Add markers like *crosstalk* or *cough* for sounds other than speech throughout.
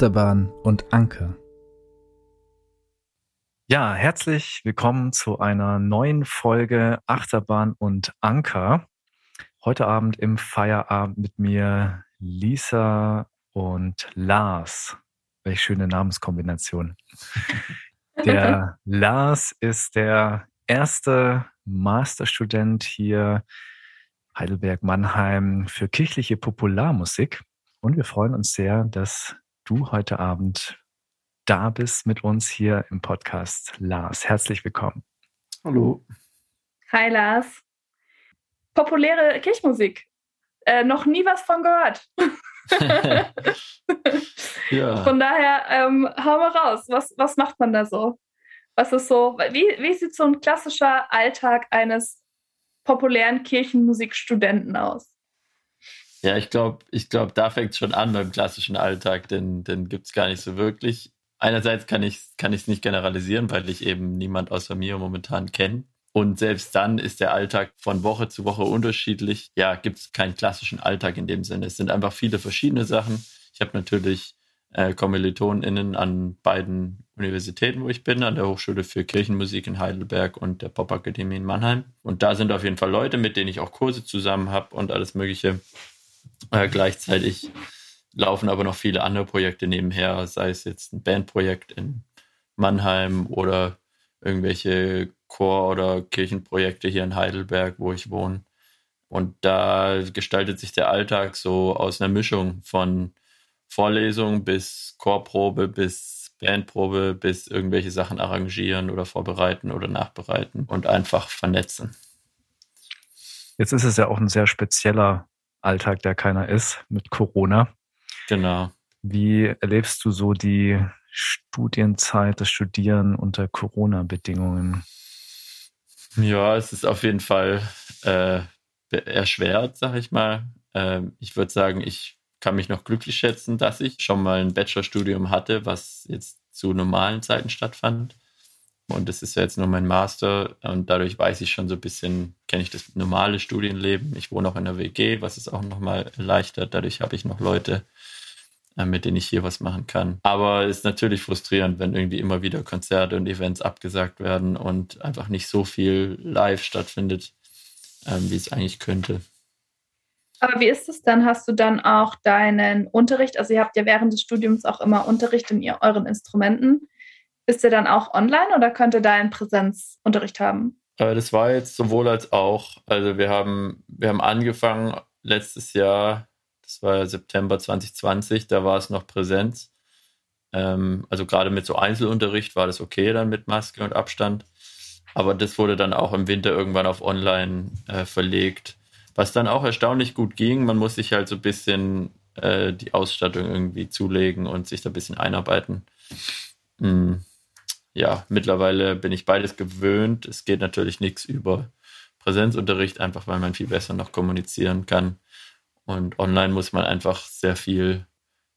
Achterbahn und Anker. Ja, herzlich willkommen zu einer neuen Folge Achterbahn und Anker. Heute Abend im Feierabend mit mir Lisa und Lars. Welche schöne Namenskombination. *laughs* Der Lars ist der erste Masterstudent hier Heidelberg-Mannheim für kirchliche Popularmusik. Und wir freuen uns sehr, dass du heute Abend da bist mit uns hier im Podcast. Lars, herzlich willkommen. Hallo. Hi Lars. Populäre Kirchmusik. Äh, noch nie was von gehört. *laughs* ja. Von daher, ähm, hau mal raus. Was, was macht man da so? Was ist so, wie, wie sieht so ein klassischer Alltag eines populären Kirchenmusikstudenten aus? Ja, ich glaube, ich glaub, da fängt es schon an beim klassischen Alltag, denn den gibt es gar nicht so wirklich. Einerseits kann ich es kann nicht generalisieren, weil ich eben niemand außer mir momentan kenne. Und selbst dann ist der Alltag von Woche zu Woche unterschiedlich. Ja, gibt es keinen klassischen Alltag in dem Sinne. Es sind einfach viele verschiedene Sachen. Ich habe natürlich äh, KommilitonInnen an beiden Universitäten, wo ich bin, an der Hochschule für Kirchenmusik in Heidelberg und der Popakademie in Mannheim. Und da sind auf jeden Fall Leute, mit denen ich auch Kurse zusammen habe und alles Mögliche. Äh, gleichzeitig laufen aber noch viele andere Projekte nebenher, sei es jetzt ein Bandprojekt in Mannheim oder irgendwelche Chor- oder Kirchenprojekte hier in Heidelberg, wo ich wohne. Und da gestaltet sich der Alltag so aus einer Mischung von Vorlesung bis Chorprobe bis Bandprobe bis irgendwelche Sachen arrangieren oder vorbereiten oder nachbereiten und einfach vernetzen. Jetzt ist es ja auch ein sehr spezieller Alltag, der keiner ist mit Corona. Genau. Wie erlebst du so die Studienzeit, das Studieren unter Corona-Bedingungen? Ja, es ist auf jeden Fall äh, erschwert, sag ich mal. Ähm, ich würde sagen, ich kann mich noch glücklich schätzen, dass ich schon mal ein Bachelorstudium hatte, was jetzt zu normalen Zeiten stattfand. Und das ist ja jetzt nur mein Master und dadurch weiß ich schon so ein bisschen, kenne ich das normale Studienleben. Ich wohne auch in der WG, was es auch nochmal erleichtert. Dadurch habe ich noch Leute, äh, mit denen ich hier was machen kann. Aber es ist natürlich frustrierend, wenn irgendwie immer wieder Konzerte und Events abgesagt werden und einfach nicht so viel live stattfindet, ähm, wie es eigentlich könnte. Aber wie ist es dann? Hast du dann auch deinen Unterricht? Also ihr habt ja während des Studiums auch immer Unterricht in euren Instrumenten. Ist der dann auch online oder könnt ihr da einen Präsenzunterricht haben? Äh, das war jetzt sowohl als auch. Also wir haben, wir haben angefangen letztes Jahr, das war September 2020, da war es noch Präsenz. Ähm, also gerade mit so Einzelunterricht war das okay dann mit Maske und Abstand. Aber das wurde dann auch im Winter irgendwann auf online äh, verlegt. Was dann auch erstaunlich gut ging. Man muss sich halt so ein bisschen äh, die Ausstattung irgendwie zulegen und sich da ein bisschen einarbeiten. Hm. Ja, mittlerweile bin ich beides gewöhnt. Es geht natürlich nichts über Präsenzunterricht, einfach weil man viel besser noch kommunizieren kann. Und online muss man einfach sehr viel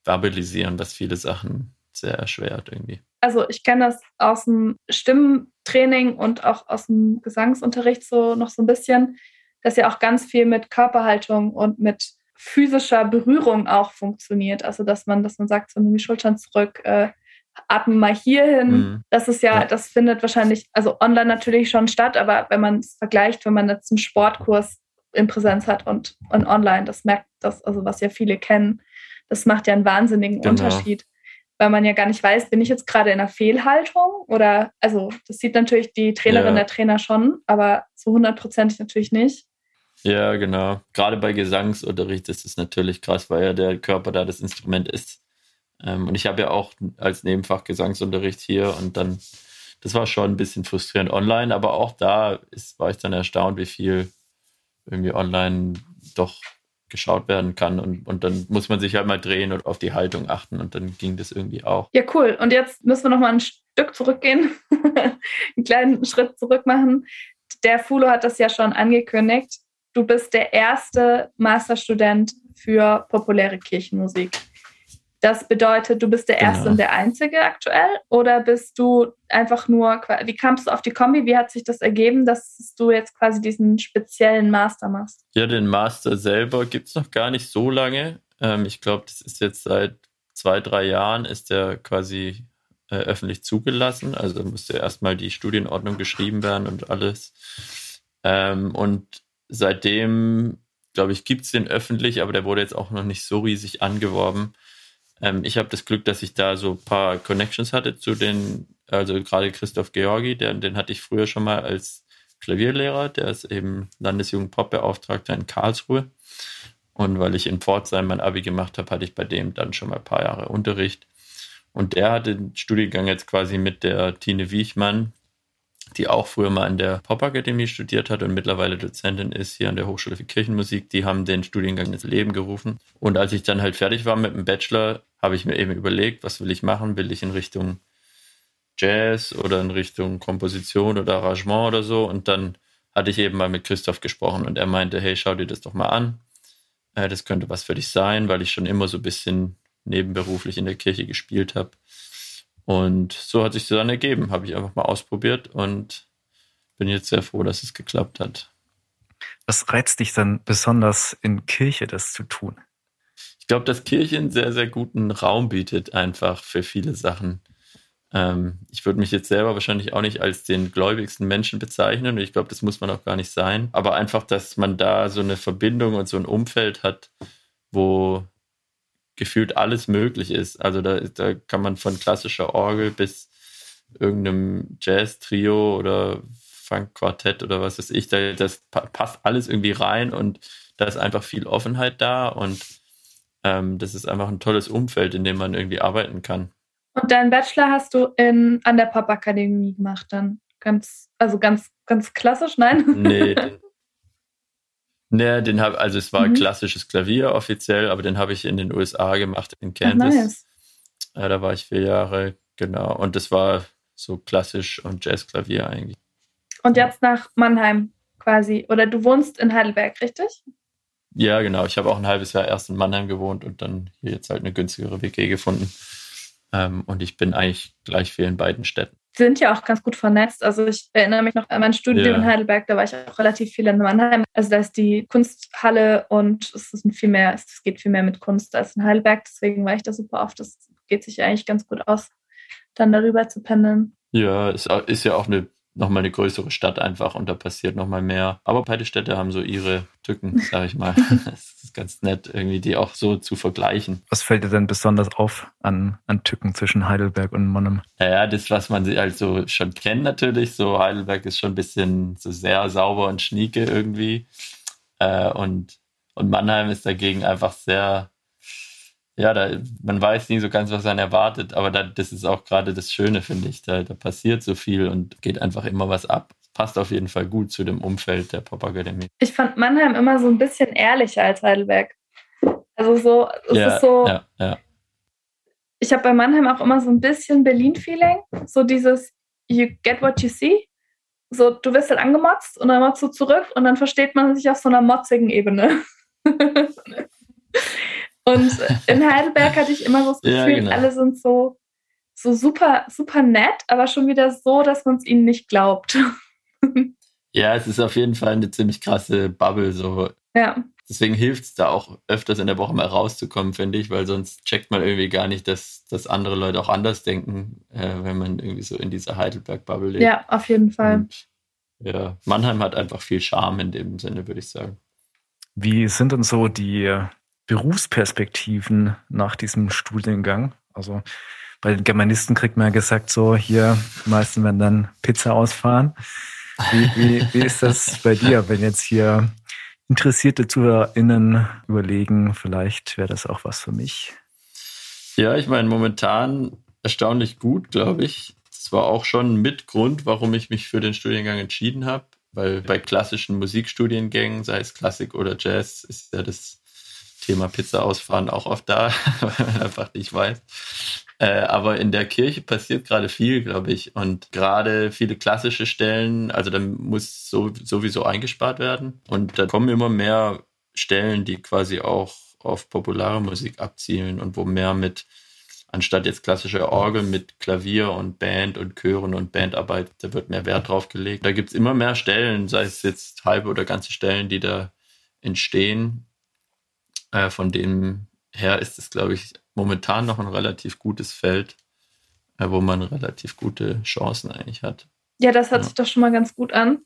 verbalisieren, was viele Sachen sehr erschwert irgendwie. Also ich kenne das aus dem Stimmtraining und auch aus dem Gesangsunterricht so noch so ein bisschen dass ja auch ganz viel mit Körperhaltung und mit physischer Berührung auch funktioniert. Also dass man, dass man sagt, so nimm die Schultern zurück, äh, atme mal hier hin. Mhm. Das ist ja, ja, das findet wahrscheinlich, also online natürlich schon statt, aber wenn man es vergleicht, wenn man jetzt einen Sportkurs in Präsenz hat und, und online, das merkt das, also was ja viele kennen, das macht ja einen wahnsinnigen genau. Unterschied, weil man ja gar nicht weiß, bin ich jetzt gerade in einer Fehlhaltung oder, also das sieht natürlich die Trainerin, ja. der Trainer schon, aber so hundertprozentig natürlich nicht. Ja, genau. Gerade bei Gesangsunterricht ist es natürlich krass, weil ja der Körper da das Instrument ist. Ähm, und ich habe ja auch als Nebenfach Gesangsunterricht hier und dann, das war schon ein bisschen frustrierend online, aber auch da ist, war ich dann erstaunt, wie viel irgendwie online doch geschaut werden kann und, und dann muss man sich halt mal drehen und auf die Haltung achten und dann ging das irgendwie auch. Ja, cool. Und jetzt müssen wir noch mal ein Stück zurückgehen, *laughs* einen kleinen Schritt zurück machen. Der Fulo hat das ja schon angekündigt du bist der erste Masterstudent für populäre Kirchenmusik. Das bedeutet, du bist der Erste genau. und der Einzige aktuell? Oder bist du einfach nur, wie kamst du auf die Kombi? Wie hat sich das ergeben, dass du jetzt quasi diesen speziellen Master machst? Ja, den Master selber gibt es noch gar nicht so lange. Ähm, ich glaube, das ist jetzt seit zwei, drei Jahren ist der quasi äh, öffentlich zugelassen. Also musste erstmal die Studienordnung geschrieben werden und alles. Ähm, und seitdem, glaube ich, gibt es den öffentlich, aber der wurde jetzt auch noch nicht so riesig angeworben. Ähm, ich habe das Glück, dass ich da so ein paar Connections hatte zu den, also gerade Christoph Georgi, der, den hatte ich früher schon mal als Klavierlehrer, der ist eben Landesjugendpopbeauftragter in Karlsruhe. Und weil ich in Pforzheim mein Abi gemacht habe, hatte ich bei dem dann schon mal ein paar Jahre Unterricht. Und der hatte den Studiengang jetzt quasi mit der Tine Wiechmann, die auch früher mal an der Popakademie studiert hat und mittlerweile Dozentin ist hier an der Hochschule für Kirchenmusik. Die haben den Studiengang ins Leben gerufen. Und als ich dann halt fertig war mit dem Bachelor, habe ich mir eben überlegt, was will ich machen? Will ich in Richtung Jazz oder in Richtung Komposition oder Arrangement oder so? Und dann hatte ich eben mal mit Christoph gesprochen und er meinte, hey, schau dir das doch mal an. Äh, das könnte was für dich sein, weil ich schon immer so ein bisschen nebenberuflich in der Kirche gespielt habe. Und so hat sich das dann ergeben. Habe ich einfach mal ausprobiert und bin jetzt sehr froh, dass es geklappt hat. Was reizt dich dann besonders in Kirche, das zu tun? Ich glaube, dass Kirche einen sehr, sehr guten Raum bietet, einfach für viele Sachen. Ähm, ich würde mich jetzt selber wahrscheinlich auch nicht als den gläubigsten Menschen bezeichnen und ich glaube, das muss man auch gar nicht sein. Aber einfach, dass man da so eine Verbindung und so ein Umfeld hat, wo gefühlt alles möglich ist. Also da, da kann man von klassischer Orgel bis irgendeinem Jazz-Trio oder Funk-Quartett oder was weiß ich, da, das passt alles irgendwie rein und da ist einfach viel Offenheit da und ähm, das ist einfach ein tolles Umfeld, in dem man irgendwie arbeiten kann. Und deinen Bachelor hast du in, an der Pop-Akademie gemacht dann? Ganz, also ganz, ganz klassisch, nein? Nee, *laughs* den, nee, den habe, also es war mhm. klassisches Klavier offiziell, aber den habe ich in den USA gemacht, in Kansas. Nice. ja, da war ich vier Jahre, genau. Und das war so klassisch und Jazzklavier eigentlich. Und jetzt nach Mannheim quasi. Oder du wohnst in Heidelberg, richtig? Ja, genau. Ich habe auch ein halbes Jahr erst in Mannheim gewohnt und dann hier jetzt halt eine günstigere WG gefunden. Ähm, und ich bin eigentlich gleich viel in beiden Städten. Sind ja auch ganz gut vernetzt. Also ich erinnere mich noch an mein Studium ja. in Heidelberg, da war ich auch relativ viel in Mannheim. Also da ist die Kunsthalle und es ist viel mehr, es geht viel mehr mit Kunst als in Heidelberg. Deswegen war ich da super oft. Das geht sich eigentlich ganz gut aus, dann darüber zu pendeln. Ja, es ist ja auch eine nochmal eine größere Stadt einfach und da passiert nochmal mehr. Aber beide Städte haben so ihre Tücken, sag ich mal. *laughs* das ist ganz nett, irgendwie die auch so zu vergleichen. Was fällt dir denn besonders auf an, an Tücken zwischen Heidelberg und Monnem? Naja, das, was man also schon kennt natürlich. So Heidelberg ist schon ein bisschen so sehr sauber und schnieke irgendwie. Äh, und, und Mannheim ist dagegen einfach sehr ja, da, man weiß nie so ganz, was man erwartet, aber da, das ist auch gerade das Schöne, finde ich. Da, da passiert so viel und geht einfach immer was ab. Passt auf jeden Fall gut zu dem Umfeld der Popakademie. Ich fand Mannheim immer so ein bisschen ehrlicher als Heidelberg. Also so, es ja, ist so. Ja, ja. Ich habe bei Mannheim auch immer so ein bisschen Berlin-Feeling. So dieses You get what you see. So, du wirst halt angemotzt und dann machst du zurück und dann versteht man sich auf so einer motzigen Ebene. *laughs* Und in Heidelberg hatte ich immer so das *laughs* Gefühl, ja, genau. alle sind so, so super, super nett, aber schon wieder so, dass man es ihnen nicht glaubt. *laughs* Ja, es ist auf jeden Fall eine ziemlich krasse Bubble. So. Ja. Deswegen hilft es da auch öfters in der Woche mal rauszukommen, finde ich, weil sonst checkt man irgendwie gar nicht, dass, dass andere Leute auch anders denken, äh, wenn man irgendwie so in dieser Heidelberg-Bubble lebt. Ja, auf jeden Fall. Und, ja, Mannheim hat einfach viel Charme in dem Sinne, würde ich sagen. Wie sind denn so die Berufsperspektiven nach diesem Studiengang. Also bei den Germanisten kriegt man ja gesagt, so hier, die meisten werden dann Pizza ausfahren. Wie, wie, wie ist das bei dir, wenn jetzt hier interessierte ZuhörerInnen überlegen, vielleicht wäre das auch was für mich? Ja, ich meine, momentan erstaunlich gut, glaube ich. Das war auch schon mit Grund, warum ich mich für den Studiengang entschieden habe, weil bei klassischen Musikstudiengängen, sei es Klassik oder Jazz, ist ja das Thema Pizza ausfahren auch oft da, *laughs* weil man einfach nicht weiß. Äh, aber in der Kirche passiert gerade viel, glaube ich. Und gerade viele klassische Stellen, also da muss so, sowieso eingespart werden. Und da kommen immer mehr Stellen, die quasi auch auf populare Musik abzielen und wo mehr mit, anstatt jetzt klassische Orgel mit Klavier und Band und Chören und Bandarbeit, da wird mehr Wert drauf gelegt. Da gibt es immer mehr Stellen, sei es jetzt halbe oder ganze Stellen, die da entstehen äh, von denen her ist es, glaube ich, momentan noch ein relativ gutes Feld, äh, wo man relativ gute Chancen eigentlich hat. Ja, das hört ja. sich doch schon mal ganz gut an.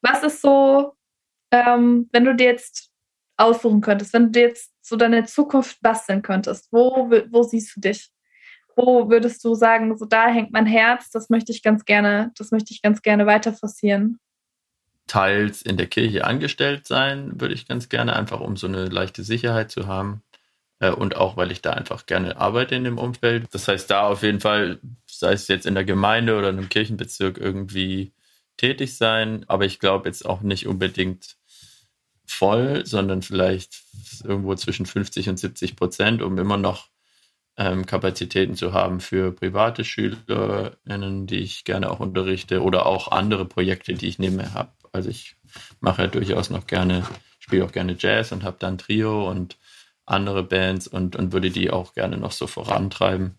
Was ist so, ähm, wenn du dir jetzt aussuchen könntest, wenn du dir jetzt so deine Zukunft basteln könntest, wo, wo siehst du dich? Wo würdest du sagen, so da hängt mein Herz, das möchte ich ganz gerne, das möchte ich ganz gerne weiter forcieren? Teils in der Kirche angestellt sein, würde ich ganz gerne, einfach um so eine leichte Sicherheit zu haben. Äh, und auch, weil ich da einfach gerne arbeite in dem Umfeld. Das heißt, da auf jeden Fall, sei es jetzt in der Gemeinde oder in einem Kirchenbezirk, irgendwie tätig sein. Aber ich glaube jetzt auch nicht unbedingt voll, sondern vielleicht irgendwo zwischen 50 und 70 Prozent, um immer noch ähm, Kapazitäten zu haben für private SchülerInnen, die ich gerne auch unterrichte oder auch andere Projekte, die ich nebenher habe. Also ich mache ja durchaus noch gerne, spiele auch gerne Jazz und habe dann Trio und andere Bands und, und würde die auch gerne noch so vorantreiben.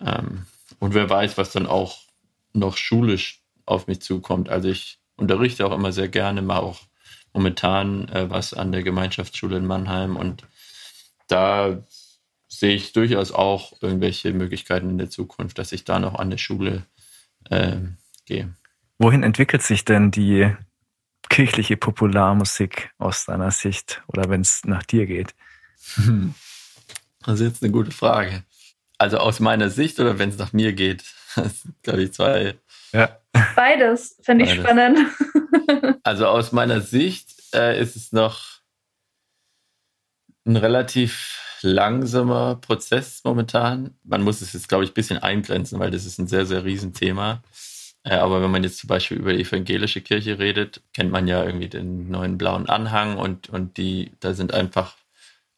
Ähm, und wer weiß, was dann auch noch schulisch auf mich zukommt. Also ich unterrichte auch immer sehr gerne, mache auch momentan äh, was an der Gemeinschaftsschule in Mannheim und da sehe ich durchaus auch irgendwelche Möglichkeiten in der Zukunft, dass ich da noch an der Schule äh, gehe. Wohin entwickelt sich denn die kirchliche Popularmusik aus deiner Sicht oder wenn es nach dir geht? Hm. Das ist jetzt eine gute Frage. Also aus meiner Sicht oder wenn es nach mir geht? Das sind, glaube ich, zwei. Ja. Beides finde ich spannend. *laughs* Also aus meiner Sicht äh, ist es noch ein relativ langsamer Prozess momentan. Man muss es jetzt, glaube ich, ein bisschen eingrenzen, weil das ist ein sehr, sehr Riesenthema. Äh, aber wenn man jetzt zum Beispiel über die evangelische Kirche redet, kennt man ja irgendwie den neuen blauen Anhang und, und die, da sind einfach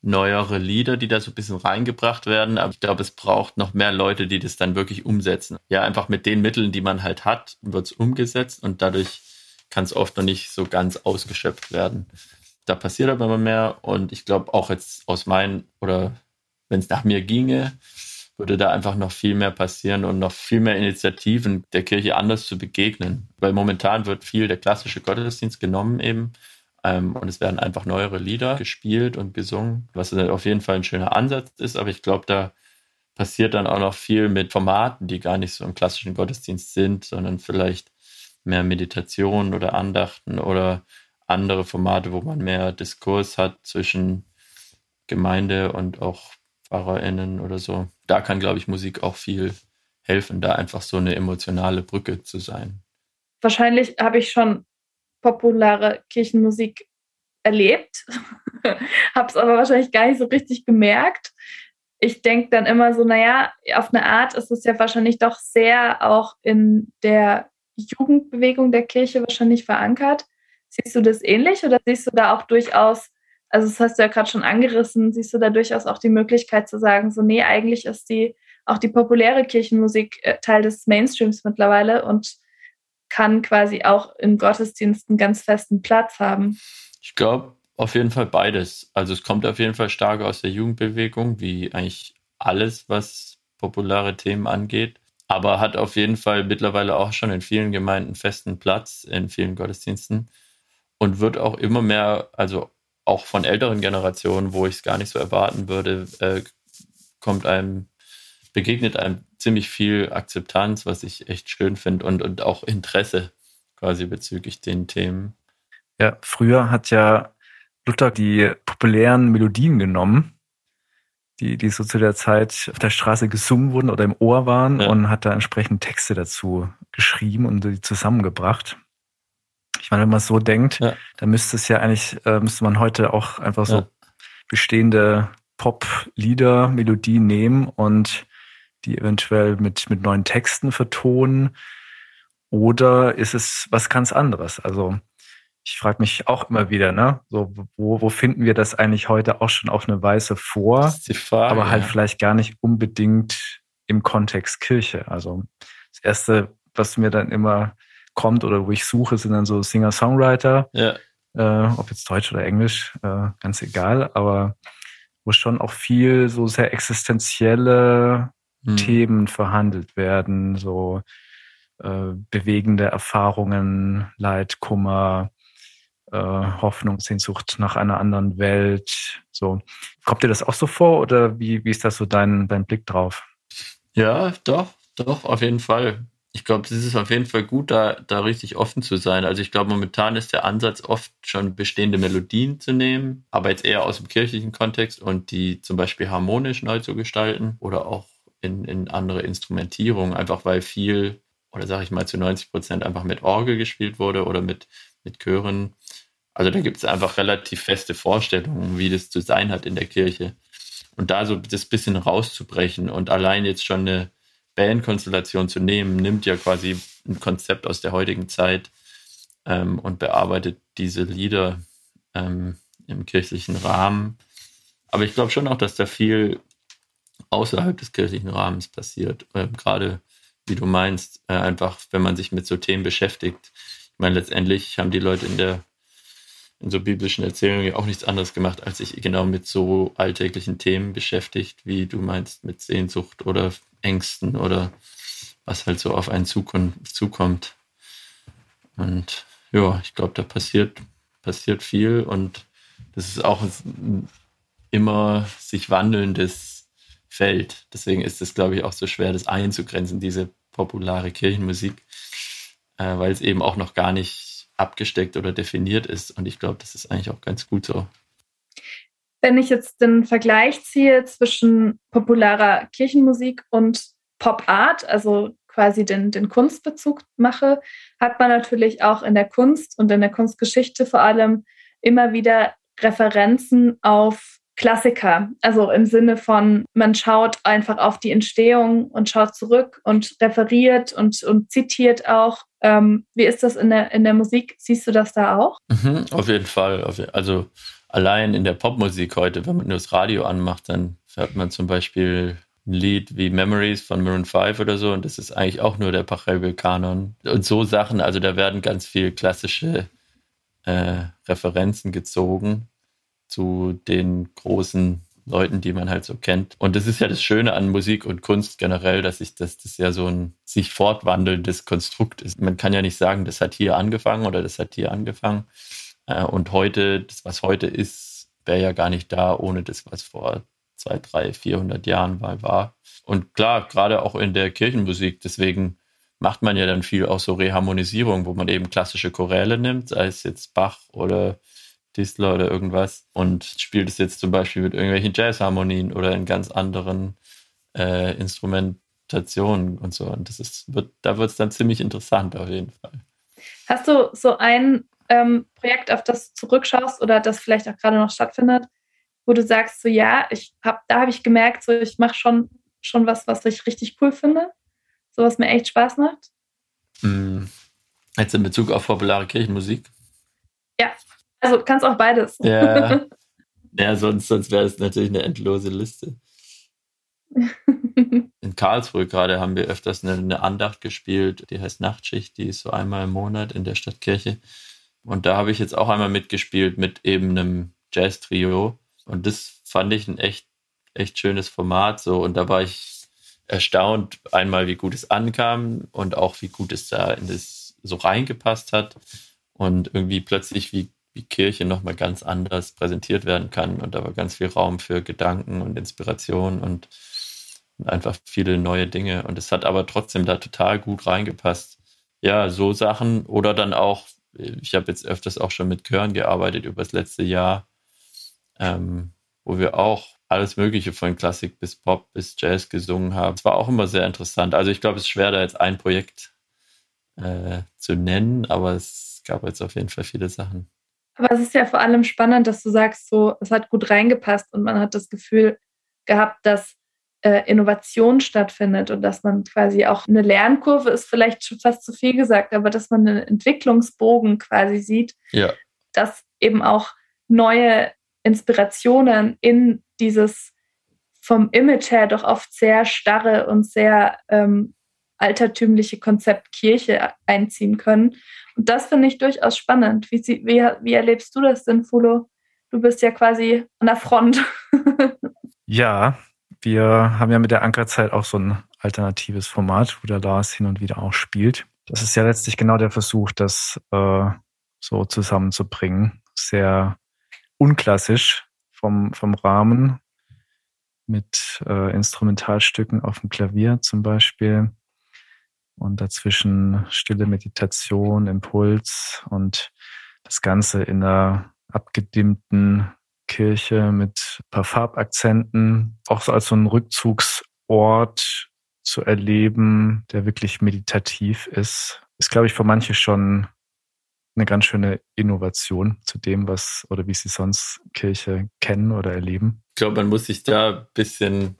neuere Lieder, die da so ein bisschen reingebracht werden. Aber ich glaube, es braucht noch mehr Leute, die das dann wirklich umsetzen. Ja, einfach mit den Mitteln, die man halt hat, wird es umgesetzt und dadurch kann es oft noch nicht so ganz ausgeschöpft werden. Da passiert aber immer mehr und ich glaube auch jetzt aus meinen oder wenn es nach mir ginge, würde da einfach noch viel mehr passieren und noch viel mehr Initiativen der Kirche anders zu begegnen. Weil momentan wird viel der klassische Gottesdienst genommen eben ähm, und es werden einfach neuere Lieder gespielt und gesungen, was auf jeden Fall ein schöner Ansatz ist. Aber ich glaube, da passiert dann auch noch viel mit Formaten, die gar nicht so im klassischen Gottesdienst sind, sondern vielleicht mehr Meditation oder Andachten oder andere Formate, wo man mehr Diskurs hat zwischen Gemeinde und auch PfarrerInnen oder so. Da kann, glaube ich, Musik auch viel helfen, da einfach so eine emotionale Brücke zu sein. Wahrscheinlich habe ich schon populare Kirchenmusik erlebt, *laughs* habe es aber wahrscheinlich gar nicht so richtig gemerkt. Ich denke dann immer so, naja, auf eine Art ist es ja wahrscheinlich doch sehr auch in der Jugendbewegung der Kirche wahrscheinlich verankert. Siehst du das ähnlich oder siehst du da auch durchaus, also das hast du ja gerade schon angerissen, siehst du da durchaus auch die Möglichkeit zu sagen, so nee, eigentlich ist die auch die populäre Kirchenmusik äh, Teil des Mainstreams mittlerweile und kann quasi auch im Gottesdienst einen ganz festen Platz haben? Ich glaube auf jeden Fall beides. Also es kommt auf jeden Fall stark aus der Jugendbewegung, wie eigentlich alles, was populäre Themen angeht. Aber hat auf jeden Fall mittlerweile auch schon in vielen Gemeinden festen Platz, in vielen Gottesdiensten. Und wird auch immer mehr, also auch von älteren Generationen, wo ich es gar nicht so erwarten würde, äh, kommt einem, begegnet einem ziemlich viel Akzeptanz, was ich echt schön finde und, und auch Interesse quasi bezüglich den Themen. Ja, früher hat ja Luther die populären Melodien genommen, die, die so zu der Zeit auf der Straße gesungen wurden oder im Ohr waren ja. und hat da entsprechend Texte dazu geschrieben und die zusammengebracht. Ich meine, wenn man so denkt, ja. dann müsste es ja eigentlich, äh, müsste man heute auch einfach so ja. bestehende Pop-Lieder, Melodien nehmen und die eventuell mit, mit neuen Texten vertonen? Oder ist es was ganz anderes? Also ich frage mich auch immer wieder, ne? So, wo, wo finden wir das eigentlich heute auch schon auf eine Weise vor? Das ist die Frage, aber halt ja. vielleicht gar nicht unbedingt im Kontext Kirche. Also das Erste, was mir dann immer kommt oder wo ich suche, sind dann so Singer-Songwriter. Ja. Äh, ob jetzt Deutsch oder Englisch, äh, ganz egal, aber wo schon auch viel so sehr existenzielle hm. Themen verhandelt werden, so äh, bewegende Erfahrungen, Leid, Kummer, äh, Hoffnung, Sehnsucht nach einer anderen Welt. So. Kommt dir das auch so vor oder wie, wie ist das so dein, dein Blick drauf? Ja, doch, doch, auf jeden Fall. Ich glaube, es ist auf jeden Fall gut, da, da richtig offen zu sein. Also ich glaube, momentan ist der Ansatz oft schon bestehende Melodien zu nehmen, aber jetzt eher aus dem kirchlichen Kontext und die zum Beispiel harmonisch neu zu gestalten oder auch in, in andere Instrumentierung, einfach weil viel, oder sage ich mal zu 90 Prozent einfach mit Orgel gespielt wurde oder mit, mit Chören. Also da gibt es einfach relativ feste Vorstellungen, wie das zu sein hat in der Kirche. Und da so das bisschen rauszubrechen und allein jetzt schon eine Bandkonstellation zu nehmen, nimmt ja quasi ein Konzept aus der heutigen Zeit ähm, und bearbeitet diese Lieder ähm, im kirchlichen Rahmen. Aber ich glaube schon auch, dass da viel außerhalb des kirchlichen Rahmens passiert. Ähm, Gerade wie du meinst, äh, einfach wenn man sich mit so Themen beschäftigt. Ich meine, letztendlich haben die Leute in der in so biblischen Erzählungen auch nichts anderes gemacht, als sich genau mit so alltäglichen Themen beschäftigt, wie du meinst, mit Sehnsucht oder Ängsten oder was halt so auf einen zukommt. Und ja, ich glaube, da passiert, passiert viel und das ist auch ein immer sich wandelndes Feld. Deswegen ist es, glaube ich, auch so schwer, das einzugrenzen, diese populare Kirchenmusik, äh, weil es eben auch noch gar nicht abgesteckt oder definiert ist. Und ich glaube, das ist eigentlich auch ganz gut so. Wenn ich jetzt den Vergleich ziehe zwischen popularer Kirchenmusik und Pop Art, also quasi den, den Kunstbezug mache, hat man natürlich auch in der Kunst und in der Kunstgeschichte vor allem immer wieder Referenzen auf Klassiker. Also im Sinne von, man schaut einfach auf die Entstehung und schaut zurück und referiert und, und zitiert auch. Ähm, wie ist das in der, in der Musik? Siehst du das da auch? Mhm, auf jeden Fall. Also allein in der Popmusik heute, wenn man nur das Radio anmacht, dann hört man zum Beispiel ein Lied wie Memories von Maroon 5 oder so und das ist eigentlich auch nur der Pachelbel-Kanon. Und so Sachen, also da werden ganz viel klassische äh, Referenzen gezogen zu den großen Leuten, die man halt so kennt. Und das ist ja das Schöne an Musik und Kunst generell, dass ich, dass das ja so ein sich fortwandelndes Konstrukt ist. Man kann ja nicht sagen, das hat hier angefangen oder das hat hier angefangen, äh, und heute, das, was heute ist, wäre ja gar nicht da, ohne das, was vor zwei, drei, 400 Jahren mal war. Und klar, gerade auch in der Kirchenmusik, deswegen macht man ja dann viel auch so Reharmonisierung, wo man eben klassische Choräle nimmt, sei es jetzt Bach oder Distler oder irgendwas und spielt es jetzt zum Beispiel mit irgendwelchen Jazzharmonien oder in ganz anderen äh, Instrumentationen und so. Und das ist, wird, da wird es dann ziemlich interessant auf jeden Fall. Hast du so ein ähm, Projekt, auf das du zurückschaust oder das vielleicht auch gerade noch stattfindet, wo du sagst, so ja, ich hab, da habe ich gemerkt, so ich mache schon, schon was, was ich richtig cool finde, so was mir echt Spaß macht? Mm, jetzt in Bezug auf populare Kirchenmusik? Ja, also kannst auch beides. Ja, *laughs* ja sonst, sonst wäre es natürlich eine endlose Liste. *laughs* In Karlsruhe gerade haben wir öfters eine, eine, Andacht gespielt, die heißt Nachtschicht, die ist so einmal im Monat in der Stadtkirche. Und da habe ich jetzt auch einmal mitgespielt mit eben einem Jazz-Trio. Und das fand ich ein echt, echt schönes Format. So. Und da war ich erstaunt, einmal, wie gut es ankam und auch wie gut es da in das so reingepasst hat. Und irgendwie plötzlich, wie, wie Kirche nochmal ganz anders präsentiert werden kann. Und da war ganz viel Raum für Gedanken und Inspiration und, und einfach viele neue Dinge. Und es hat aber trotzdem da total gut reingepasst. Ja, so Sachen oder dann auch ich habe jetzt öfters auch schon mit Chören gearbeitet über das letzte Jahr, ähm, wo wir auch alles Mögliche von Klassik bis Pop bis Jazz gesungen haben. Es war auch immer sehr interessant. Also ich glaube, es ist schwer, da jetzt ein Projekt äh, zu nennen, aber es gab jetzt auf jeden Fall viele Sachen. Aber es ist ja vor allem spannend, dass du sagst, so, es hat gut reingepasst und man hat das Gefühl gehabt, dass äh, Innovation stattfindet und dass man quasi auch eine Lernkurve ist vielleicht schon fast zu viel gesagt, aber dass man einen Entwicklungsbogen quasi sieht, ja. dass eben auch neue Inspirationen in dieses vom Image her doch oft sehr starre und sehr ähm, altertümliche Konzept Kirche einziehen können. Und das finde ich durchaus spannend. Wie, wie, wie erlebst du das denn, Fulo? Du bist ja quasi an der Front. *laughs* ja, wir haben ja mit der Ankerzeit auch so ein alternatives Format, wo der Lars hin und wieder auch spielt. Das ist ja letztlich genau der Versuch, dass äh, so zusammenzubringen. Sehr unklassisch vom, vom Rahmen mit äh, Instrumentalstücken auf dem Klavier zum Beispiel und dazwischen stille Meditation, Impuls und das Ganze in einer abgedimmten Kirche mit ein paar Farbakzenten, auch so als so ein Rückzugsort zu erleben, der wirklich meditativ ist, ist, glaube ich, für manche schon eine ganz schöne Innovation zu dem, was oder wie sie sonst Kirche kennen oder erleben. Ich glaube, man muss sich da ein bisschen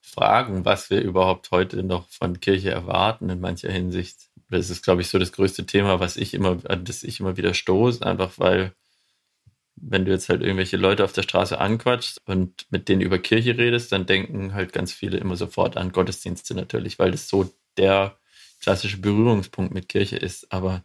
fragen, was wir überhaupt heute noch von Kirche erwarten in mancher Hinsicht. Das ist, glaube ich, so das größte Thema, was ich immer, an das ich immer wieder stoße, einfach weil, wenn du jetzt halt irgendwelche Leute auf der Straße anquatschst und mit denen über Kirche redest, dann denken halt ganz viele immer sofort an Gottesdienste natürlich, weil das so der klassische Berührungspunkt mit Kirche ist. Aber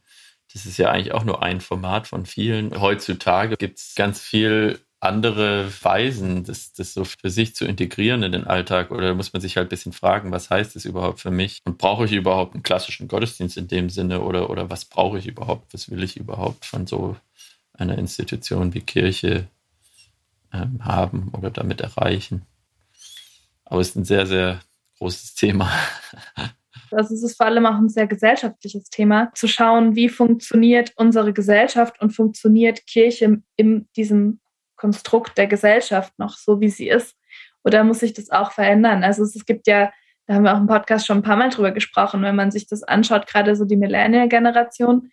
das ist ja eigentlich auch nur ein Format von vielen. Heutzutage gibt es ganz viel andere Weisen, das, das so für sich zu integrieren in den Alltag? Oder muss man sich halt ein bisschen fragen, was heißt das überhaupt für mich? Und brauche ich überhaupt einen klassischen Gottesdienst in dem Sinne? Oder, oder was brauche ich überhaupt? Was will ich überhaupt von so einer Institution wie Kirche ähm, haben oder damit erreichen? Aber es ist ein sehr, sehr großes Thema. *laughs* Also es ist vor allem auch ein sehr gesellschaftliches Thema, zu schauen, wie funktioniert unsere Gesellschaft und funktioniert Kirche in diesem Konstrukt der Gesellschaft noch so, wie sie ist? Oder muss sich das auch verändern? Also es, gibt ja, da haben wir auch im Podcast schon ein paar Mal drüber gesprochen, wenn man sich das anschaut, gerade so die Millennial-Generation,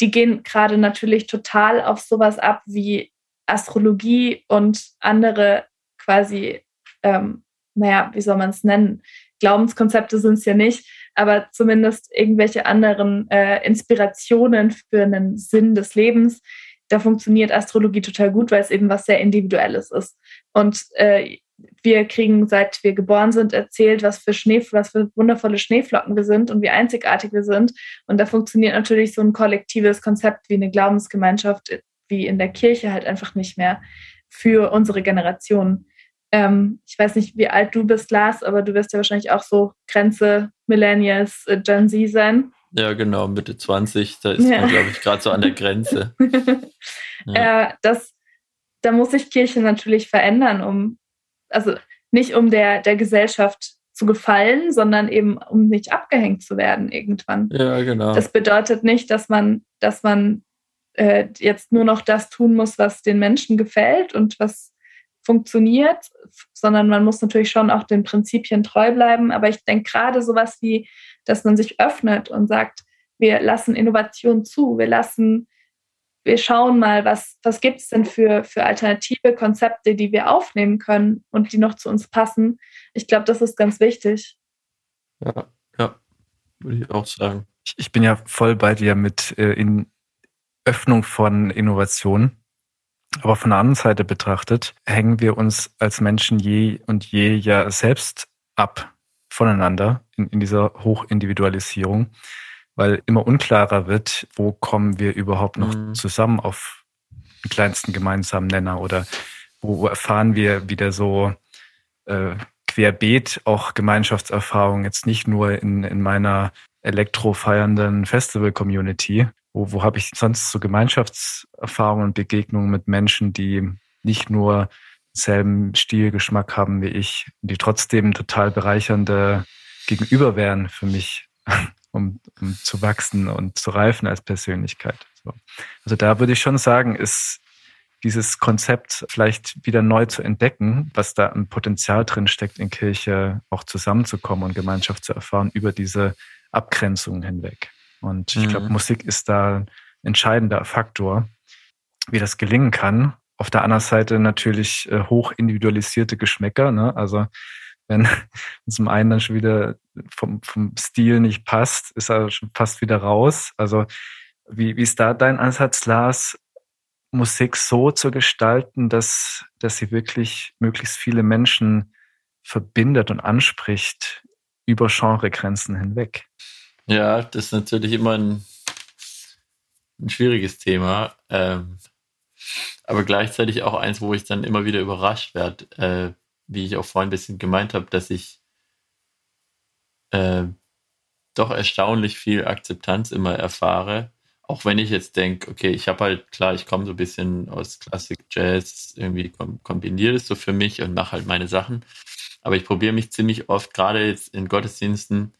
die gehen gerade natürlich total auf sowas ab wie Astrologie und andere quasi, ähm, naja, wie soll man es nennen? Glaubenskonzepte sind es ja nicht, aber zumindest irgendwelche anderen äh, Inspirationen für einen Sinn des Lebens, da funktioniert Astrologie total gut, weil es eben was sehr Individuelles ist. Und äh, wir kriegen, seit wir geboren sind, erzählt, was für Schnee, was für wundervolle Schneeflocken wir sind und wie einzigartig wir sind. Und da funktioniert natürlich so ein kollektives Konzept wie eine Glaubensgemeinschaft, wie in der Kirche halt einfach nicht mehr für unsere Generation. Ähm, ich weiß nicht, wie alt du bist, Lars, aber du wirst ja wahrscheinlich auch so Grenze Millennials, äh, Gen Z sein. Ja, genau, Mitte 20, da ist ja. man, glaube ich, gerade so an der Grenze. *laughs* ja. äh, das, da muss sich Kirche natürlich verändern, um, also nicht um der, der Gesellschaft zu gefallen, sondern eben um nicht abgehängt zu werden irgendwann. Ja, genau. Das bedeutet nicht, dass man, dass man äh, jetzt nur noch das tun muss, was den Menschen gefällt und was funktioniert, sondern man muss natürlich schon auch den Prinzipien treu bleiben. Aber ich denke gerade sowas wie dass man sich öffnet und sagt, wir lassen Innovation zu, wir lassen, wir schauen mal, was, was gibt es denn für, für alternative Konzepte, die wir aufnehmen können und die noch zu uns passen. Ich glaube, das ist ganz wichtig. Ja, ja, würde ich auch sagen. Ich, ich bin ja voll bei dir mit äh, in Öffnung von Innovation. Aber von der anderen Seite betrachtet, hängen wir uns als Menschen je und je ja selbst ab voneinander in, in dieser Hochindividualisierung, weil immer unklarer wird, wo kommen wir überhaupt noch mhm. zusammen auf den kleinsten gemeinsamen Nenner oder wo, erfahren wir wieder so äh, querbeet auch Gemeinschaftserfahrung, jetzt nicht nur in, in meiner elektrofeiernden Festival-Community, wo, wo habe ich sonst so Gemeinschaftserfahrungen und Begegnungen mit Menschen, die nicht nur selben Stilgeschmack haben wie ich, die trotzdem total bereichernde Gegenüber wären für mich, *laughs* um, um zu wachsen und zu reifen als Persönlichkeit. So. Also da würde ich schon sagen, ist dieses Konzept vielleicht wieder neu zu entdecken, was da ein Potenzial drin steckt, in Kirche auch zusammenzukommen und Gemeinschaft zu erfahren über diese Abgrenzungen hinweg. Und ich glaube, mhm. Musik ist da ein entscheidender Faktor, wie das gelingen kann. Auf der anderen Seite natürlich äh, hoch individualisierte Geschmäcker. Ne? Also wenn *laughs* zum einen dann schon wieder vom, vom Stil nicht passt, ist er schon fast wieder raus. Also wie, wie ist da dein Ansatz, Lars, Musik so zu gestalten, dass, dass sie wirklich möglichst viele Menschen verbindet und anspricht über Genregrenzen hinweg? Ja, das ist natürlich immer ein, ein schwieriges Thema. Ähm, aber gleichzeitig auch eins, wo ich dann immer wieder überrascht werde, äh, wie ich auch vorhin ein bisschen gemeint habe, dass ich äh, doch erstaunlich viel Akzeptanz immer erfahre, auch wenn ich jetzt denke, okay, ich habe halt, klar, ich komme so ein bisschen aus Klassik, Jazz, irgendwie kombiniere das so für mich und mache halt meine Sachen. Aber ich probiere mich ziemlich oft, gerade jetzt in Gottesdiensten,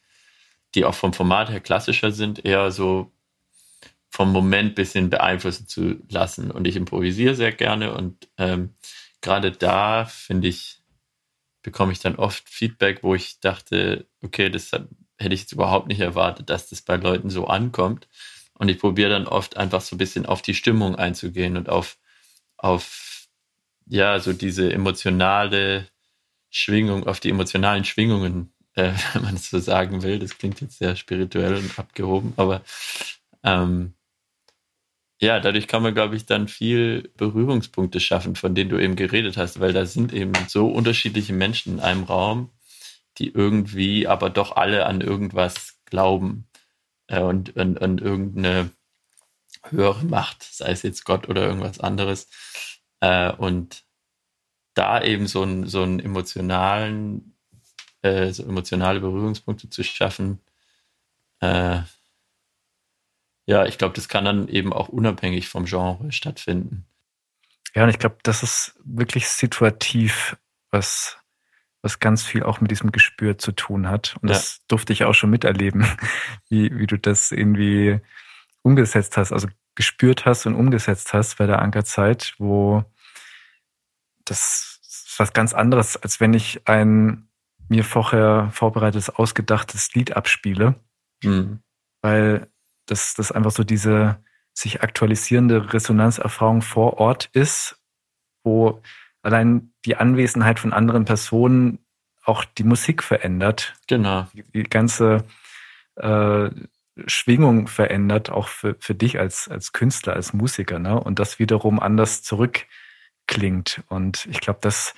die auch vom Format her klassischer sind, eher so vom Moment bisschen beeinflussen zu lassen. Und ich improvisiere sehr gerne und ähm, gerade da finde ich, bekomme ich dann oft Feedback, wo ich dachte, okay, das hätte ich jetzt überhaupt nicht erwartet, dass das bei Leuten so ankommt. Und ich probiere dann oft einfach so ein bisschen auf die Stimmung einzugehen und auf, auf ja, so diese emotionale Schwingung, auf die emotionalen Schwingungen, äh, *laughs* wenn man es so sagen will. Das klingt jetzt sehr spirituell und abgehoben, aber ähm, ja, dadurch kann man, glaube ich, dann viel Berührungspunkte schaffen, von denen du eben geredet hast, weil da sind eben so unterschiedliche Menschen in einem Raum, die irgendwie aber doch alle an irgendwas glauben äh, und, und irgendeine höhere Macht, sei es jetzt Gott oder irgendwas anderes. Äh, und da eben so, ein, so einen emotionalen, äh, so emotionale Berührungspunkte zu schaffen, äh, ja, ich glaube, das kann dann eben auch unabhängig vom Genre stattfinden. Ja, und ich glaube, das ist wirklich situativ, was, was ganz viel auch mit diesem Gespür zu tun hat. Und ja. das durfte ich auch schon miterleben, *laughs* wie, wie du das irgendwie umgesetzt hast, also gespürt hast und umgesetzt hast bei der Ankerzeit, wo das ist was ganz anderes, als wenn ich ein mir vorher vorbereitetes, ausgedachtes Lied abspiele. Mhm. Weil dass das einfach so diese sich aktualisierende Resonanzerfahrung vor Ort ist, wo allein die Anwesenheit von anderen Personen auch die Musik verändert. Genau. Die, ganze äh, Schwingung verändert, auch für, für dich als, als Künstler, als Musiker, ne? Und das wiederum anders zurückklingt. Und ich glaube, das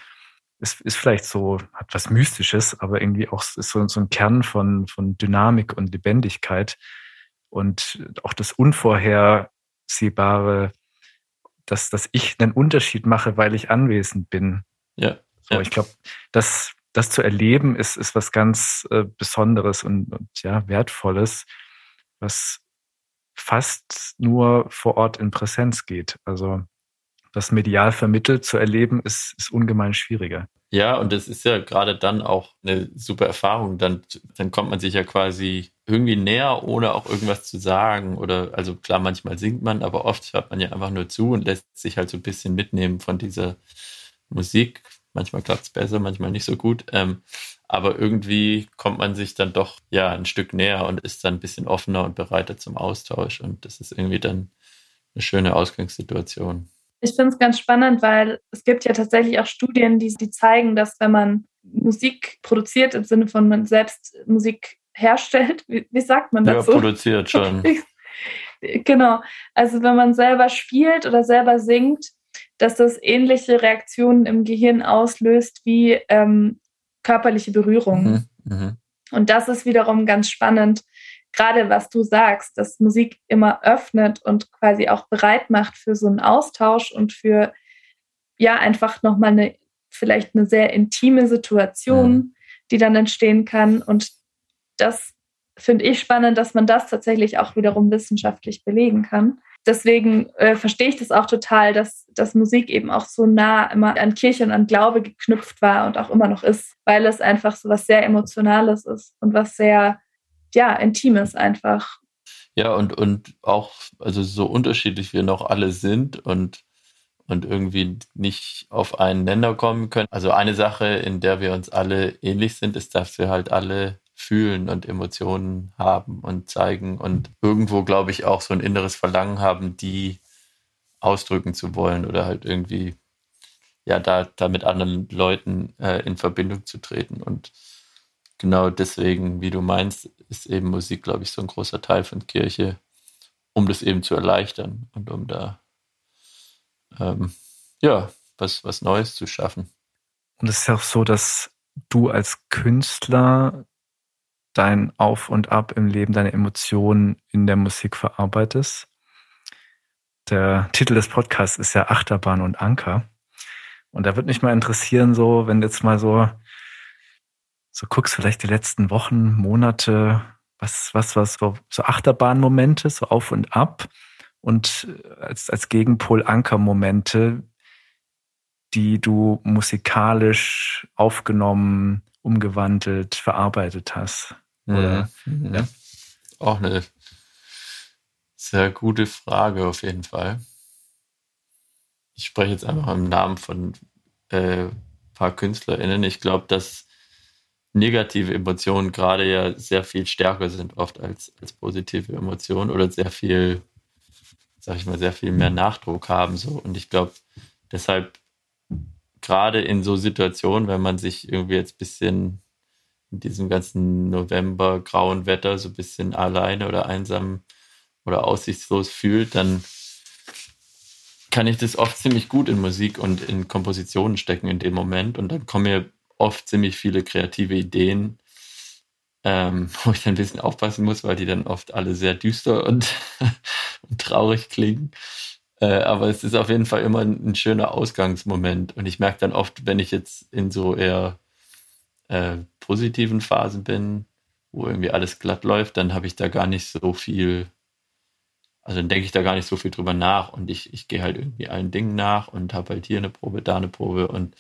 ist, ist vielleicht so, hat was Mystisches, aber irgendwie auch ist so, so ein Kern von, von Dynamik und Lebendigkeit, und auch das Unvorhersehbare, dass, dass ich einen Unterschied mache, weil ich anwesend bin. Ja. So, ja. Ich glaube, das, das zu erleben ist, ist was ganz äh, Besonderes und, und ja, Wertvolles, was fast nur vor Ort in Präsenz geht. Also das medial vermittelt zu erleben, ist, ist ungemein schwieriger. Ja, und das ist ja gerade dann auch eine super Erfahrung. Dann, dann kommt man sich ja quasi irgendwie näher, ohne auch irgendwas zu sagen. Oder also klar, manchmal singt man, aber oft hört man ja einfach nur zu und lässt sich halt so ein bisschen mitnehmen von dieser Musik. Manchmal klappt es besser, manchmal nicht so gut. Ähm, aber irgendwie kommt man sich dann doch ja ein Stück näher und ist dann ein bisschen offener und bereiter zum Austausch. Und das ist irgendwie dann eine schöne Ausgangssituation. Ich finde es ganz spannend, weil es gibt ja tatsächlich auch Studien, die, die zeigen, dass wenn man Musik produziert, im Sinne von man selbst Musik herstellt, wie, wie sagt man dazu? Ja, produziert schon. *laughs* genau. Also wenn man selber spielt oder selber singt, dass das ähnliche Reaktionen im Gehirn auslöst wie ähm, körperliche Berührungen. Mhm, mh. Und das ist wiederum ganz spannend, gerade was du sagst, dass Musik immer öffnet und quasi auch bereit macht für so einen Austausch und für ja einfach nochmal eine vielleicht eine sehr intime Situation, mhm. die dann entstehen kann. Und das finde ich spannend, dass man das tatsächlich auch wiederum wissenschaftlich belegen kann. Deswegen äh, verstehe ich das auch total, dass, dass Musik eben auch so nah immer an Kirche und an Glaube geknüpft war und auch immer noch ist, weil es einfach so was sehr Emotionales ist und was sehr ja, Intimes einfach. Ja, und, und auch, also so unterschiedlich wir noch alle sind und, und irgendwie nicht auf einen Nenner kommen können. Also eine Sache, in der wir uns alle ähnlich sind, ist, dass wir halt alle fühlen und Emotionen haben und zeigen und irgendwo, glaube ich, auch so ein inneres Verlangen haben, die ausdrücken zu wollen oder halt irgendwie ja da, da mit anderen Leuten äh, in Verbindung zu treten. Und genau deswegen, wie du meinst, ist eben Musik, glaube ich, so ein großer Teil von Kirche, um das eben zu erleichtern und um da ähm, ja was, was Neues zu schaffen. Und es ist ja auch so, dass du als Künstler dein Auf und Ab im Leben, deine Emotionen in der Musik verarbeitest. Der Titel des Podcasts ist ja Achterbahn und Anker. Und da würde mich mal interessieren, so, wenn jetzt mal so so guckst, vielleicht die letzten Wochen, Monate, was, was, was, so, so Achterbahnmomente, so auf und ab und als, als Gegenpol Ankermomente, die du musikalisch aufgenommen, umgewandelt, verarbeitet hast. Oder? Mhm. Ja. Auch eine sehr gute Frage auf jeden Fall. Ich spreche jetzt einfach im Namen von äh, paar KünstlerInnen. Ich glaube, dass negative Emotionen gerade ja sehr viel stärker sind oft als, als positive Emotionen oder sehr viel, sag ich mal, sehr viel mehr Nachdruck haben. So. Und ich glaube, deshalb gerade in so Situationen, wenn man sich irgendwie jetzt ein bisschen in diesem ganzen November grauen Wetter so ein bisschen alleine oder einsam oder aussichtslos fühlt, dann kann ich das oft ziemlich gut in Musik und in Kompositionen stecken in dem Moment und dann kommen mir oft ziemlich viele kreative Ideen, ähm, *laughs* wo ich dann ein bisschen aufpassen muss, weil die dann oft alle sehr düster und, *laughs* und traurig klingen. Äh, aber es ist auf jeden Fall immer ein, ein, schöner Ausgangsmoment. Und ich merke dann oft, wenn ich jetzt in so eher äh, positiven Phasen bin, wo irgendwie alles glatt läuft, dann habe ich da gar nicht so viel, also dann denke ich da gar nicht so viel drüber nach und ich, ich gehe halt irgendwie allen Dingen nach und habe halt hier eine Probe, da eine Probe und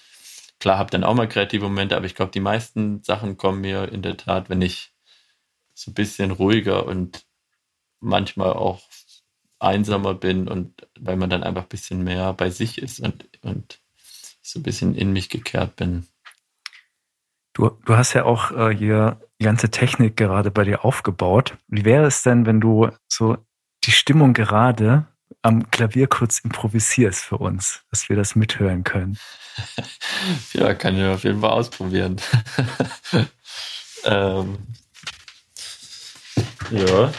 klar habe dann auch mal kreative Momente, aber ich glaube, die meisten Sachen kommen mir in der Tat, wenn ich so ein bisschen ruhiger und manchmal auch einsamer bin und weil man dann einfach ein bisschen mehr bei sich ist und, und so ein bisschen in mich gekehrt bin. Du, du hast ja auch äh, hier die ganze Technik gerade bei dir aufgebaut. Wie wäre es denn, wenn du so die Stimmung gerade am Klavier kurz improvisierst für uns, dass wir das mithören können? *laughs* ja, kann ich auf jeden Fall ausprobieren. *laughs* ähm, ja.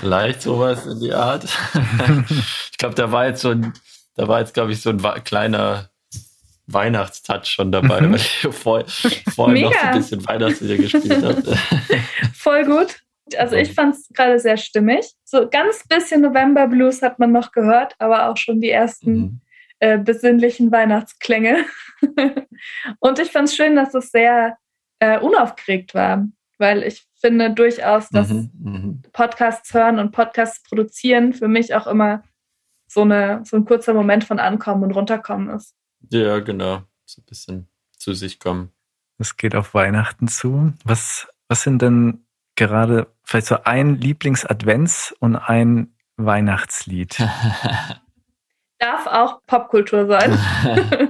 Vielleicht sowas in die Art. *laughs* ich glaube, da war jetzt so ein, da war jetzt, glaube ich, so ein kleiner Weihnachtstouch schon dabei, mhm. weil ich vor, vorher noch so ein bisschen Weihnachtslieder gespielt habe. *laughs* *laughs* Voll gut. Also ich fand es gerade sehr stimmig. So ganz bisschen November Blues hat man noch gehört, aber auch schon die ersten mhm. äh, besinnlichen Weihnachtsklänge. Und ich fand es schön, dass es sehr äh, unaufgeregt war, weil ich finde durchaus, dass mhm, mhm, Podcasts hören und Podcasts produzieren für mich auch immer so, eine, so ein kurzer Moment von Ankommen und Runterkommen ist. Ja, genau. So ein bisschen zu sich kommen. Es geht auf Weihnachten zu. Was, was sind denn gerade vielleicht so ein Lieblings-Advents- und ein Weihnachtslied? *laughs* Darf auch Popkultur sein.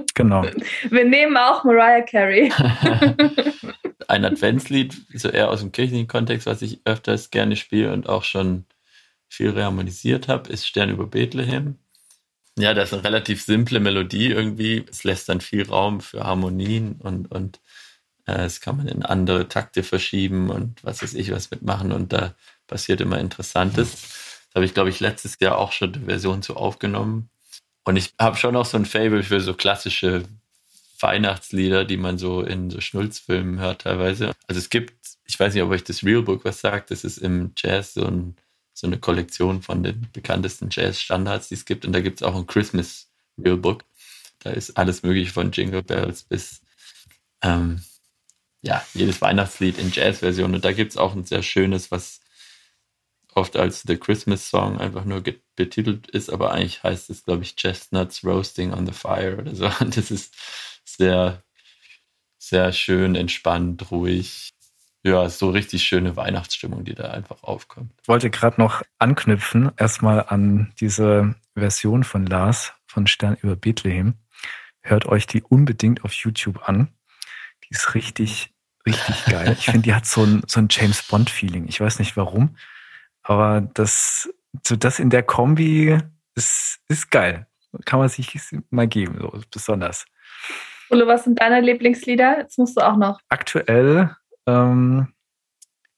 *laughs* genau. Wir nehmen auch Mariah Carey. *laughs* ein Adventslied, so eher aus dem kirchlichen Kontext, was ich öfters gerne spiele und auch schon viel reharmonisiert habe, ist Stern über Bethlehem. Ja, das ist eine relativ simple Melodie irgendwie. Es lässt dann viel Raum für Harmonien und, und äh, es kann man in andere Takte verschieben und was weiß ich was mitmachen und da passiert immer Interessantes. Das habe ich, glaube ich, letztes Jahr auch schon eine Version zu aufgenommen. Und ich habe schon auch so ein Fable für so klassische Weihnachtslieder, die man so in so Schnulzfilmen hört teilweise. Also es gibt, ich weiß nicht, ob euch das Real Book was sagt, das ist im Jazz so, ein, so eine Kollektion von den bekanntesten Jazz-Standards, die es gibt. Und da gibt es auch ein Christmas Real Book. Da ist alles mögliche von Jingle Bells bis ähm, ja, jedes Weihnachtslied in Jazz-Version. Und da gibt es auch ein sehr schönes, was oft als The Christmas Song einfach nur betitelt ist, aber eigentlich heißt es, glaube ich, Chestnuts Roasting on the Fire oder so. *laughs* Und das ist sehr, sehr schön, entspannt, ruhig. ja, so richtig schöne Weihnachtsstimmung, die da einfach aufkommt. Ich wollte gerade noch anknüpfen, erstmal an diese Version von Lars von Stern über Bethlehem. Hört euch die unbedingt auf YouTube an. Die ist richtig, richtig geil. Ich finde, die hat so ein, so ein James Bond-Feeling. Ich weiß nicht warum, aber das, so das in der Kombi ist, ist geil. Kann man sich mal geben, so besonders. Ulle, was sind deine Lieblingslieder? Jetzt musst du auch noch. Aktuell ähm,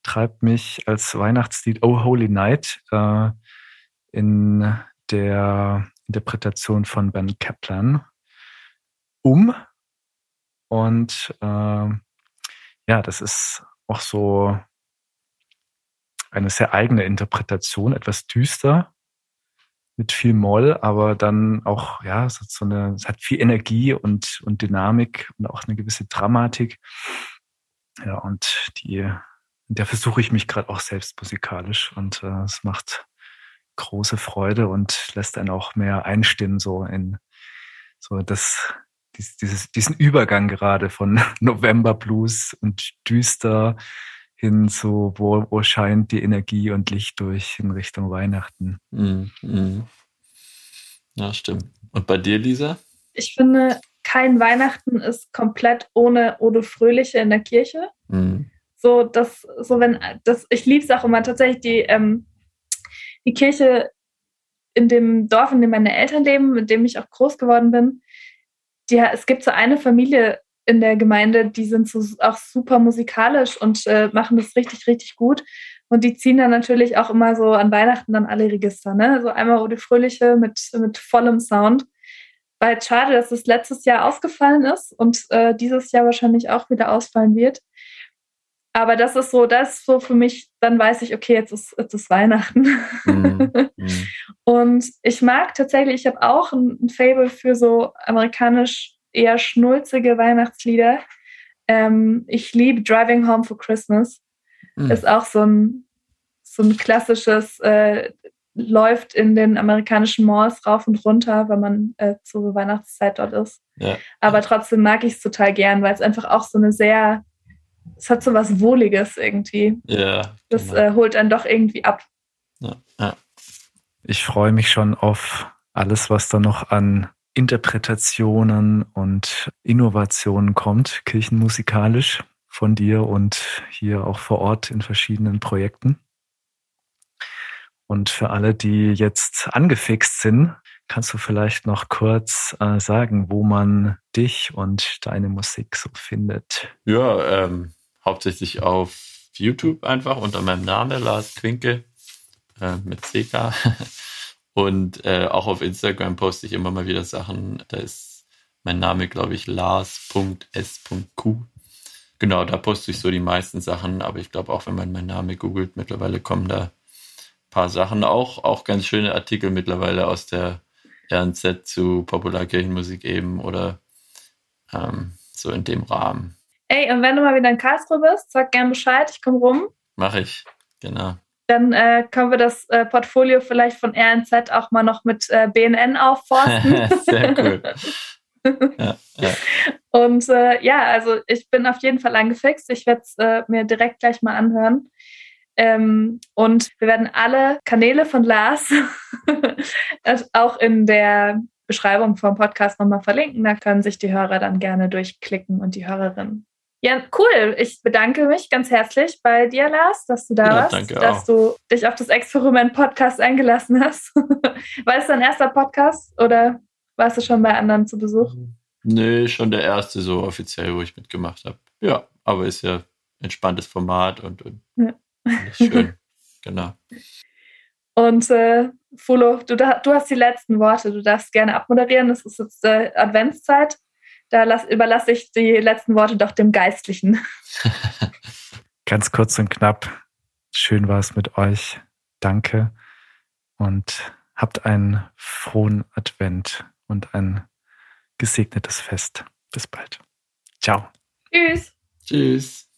treibt mich als Weihnachtslied Oh Holy Night äh, in der Interpretation von Ben Kaplan um. Und äh, ja, das ist auch so eine sehr eigene Interpretation, etwas düster, mit viel Moll, aber dann auch, ja, es hat so eine, es hat viel Energie und, und Dynamik und auch eine gewisse Dramatik. Ja, und die, der versuche ich mich gerade auch selbst musikalisch und äh, es macht große Freude und lässt einen auch mehr einstimmen, so in so das, dieses, diesen Übergang gerade von *laughs* November Blues und düster hin zu, wo, wo scheint die Energie und Licht durch in Richtung Weihnachten. Mm, mm. Ja, stimmt. Und bei dir, Lisa? Ich finde, kein Weihnachten ist komplett ohne Ode Fröhliche in der Kirche. Mm. So, das, so wenn, das, ich liebe es auch immer tatsächlich, die, ähm, die Kirche in dem Dorf, in dem meine Eltern leben, in dem ich auch groß geworden bin. Die, es gibt so eine Familie, in der Gemeinde, die sind so auch super musikalisch und äh, machen das richtig, richtig gut. Und die ziehen dann natürlich auch immer so an Weihnachten dann alle Register, ne? So einmal Ode Fröhliche mit, mit vollem Sound. War jetzt schade, dass es letztes Jahr ausgefallen ist und äh, dieses Jahr wahrscheinlich auch wieder ausfallen wird. Aber das ist so, das ist so für mich, dann weiß ich, okay, jetzt ist, jetzt ist Weihnachten. Mhm. *laughs* und ich mag tatsächlich, ich habe auch ein, ein Fable für so amerikanisch eher schnulzige Weihnachtslieder. Ähm, ich liebe Driving Home for Christmas. Mhm. Ist auch so ein, so ein klassisches, äh, läuft in den amerikanischen Malls rauf und runter, wenn man äh, zur Weihnachtszeit dort ist. Ja. Aber trotzdem mag ich es total gern, weil es einfach auch so eine sehr, es hat so was Wohliges irgendwie. Ja. Das genau. äh, holt einen doch irgendwie ab. Ja. ja. Ich freue mich schon auf alles, was da noch an Interpretationen und Innovationen kommt, kirchenmusikalisch von dir und hier auch vor Ort in verschiedenen Projekten. Und für alle, die jetzt angefixt sind, kannst du vielleicht noch kurz äh, sagen, wo man dich und deine Musik so findet? Ja, ähm, hauptsächlich auf YouTube einfach unter meinem Namen Lars Quinke äh, mit CK. *laughs* Und äh, auch auf Instagram poste ich immer mal wieder Sachen. Da ist mein Name, glaube ich, lars.s.q. Genau, da poste ich so die meisten Sachen. Aber ich glaube auch, wenn man meinen Namen googelt, mittlerweile kommen da ein paar Sachen. Auch, auch ganz schöne Artikel mittlerweile aus der RNZ zu Popularkirchenmusik eben oder ähm, so in dem Rahmen. Ey, und wenn du mal wieder in Karlsruhe bist, sag gern Bescheid, ich komme rum. Mach ich, genau dann äh, können wir das äh, Portfolio vielleicht von RNZ auch mal noch mit äh, BNN aufforsten. *laughs* Sehr cool. ja, ja. Und äh, ja, also ich bin auf jeden Fall angefixt. Ich werde es äh, mir direkt gleich mal anhören. Ähm, und wir werden alle Kanäle von Lars *laughs* auch in der Beschreibung vom Podcast nochmal verlinken. Da können sich die Hörer dann gerne durchklicken und die Hörerinnen. Ja, cool. Ich bedanke mich ganz herzlich bei dir, Lars, dass du da ja, warst, dass auch. du dich auf das Experiment Podcast eingelassen hast. *laughs* War es dein erster Podcast oder warst du schon bei anderen zu Besuch? Nee, schon der erste so offiziell, wo ich mitgemacht habe. Ja, aber ist ja entspanntes Format und, und ja. schön. *laughs* genau. Und äh, Fulo, du, du hast die letzten Worte. Du darfst gerne abmoderieren. Es ist jetzt äh, Adventszeit. Da lass, überlasse ich die letzten Worte doch dem Geistlichen. *laughs* Ganz kurz und knapp. Schön war es mit euch. Danke. Und habt einen frohen Advent und ein gesegnetes Fest. Bis bald. Ciao. Tschüss. Tschüss.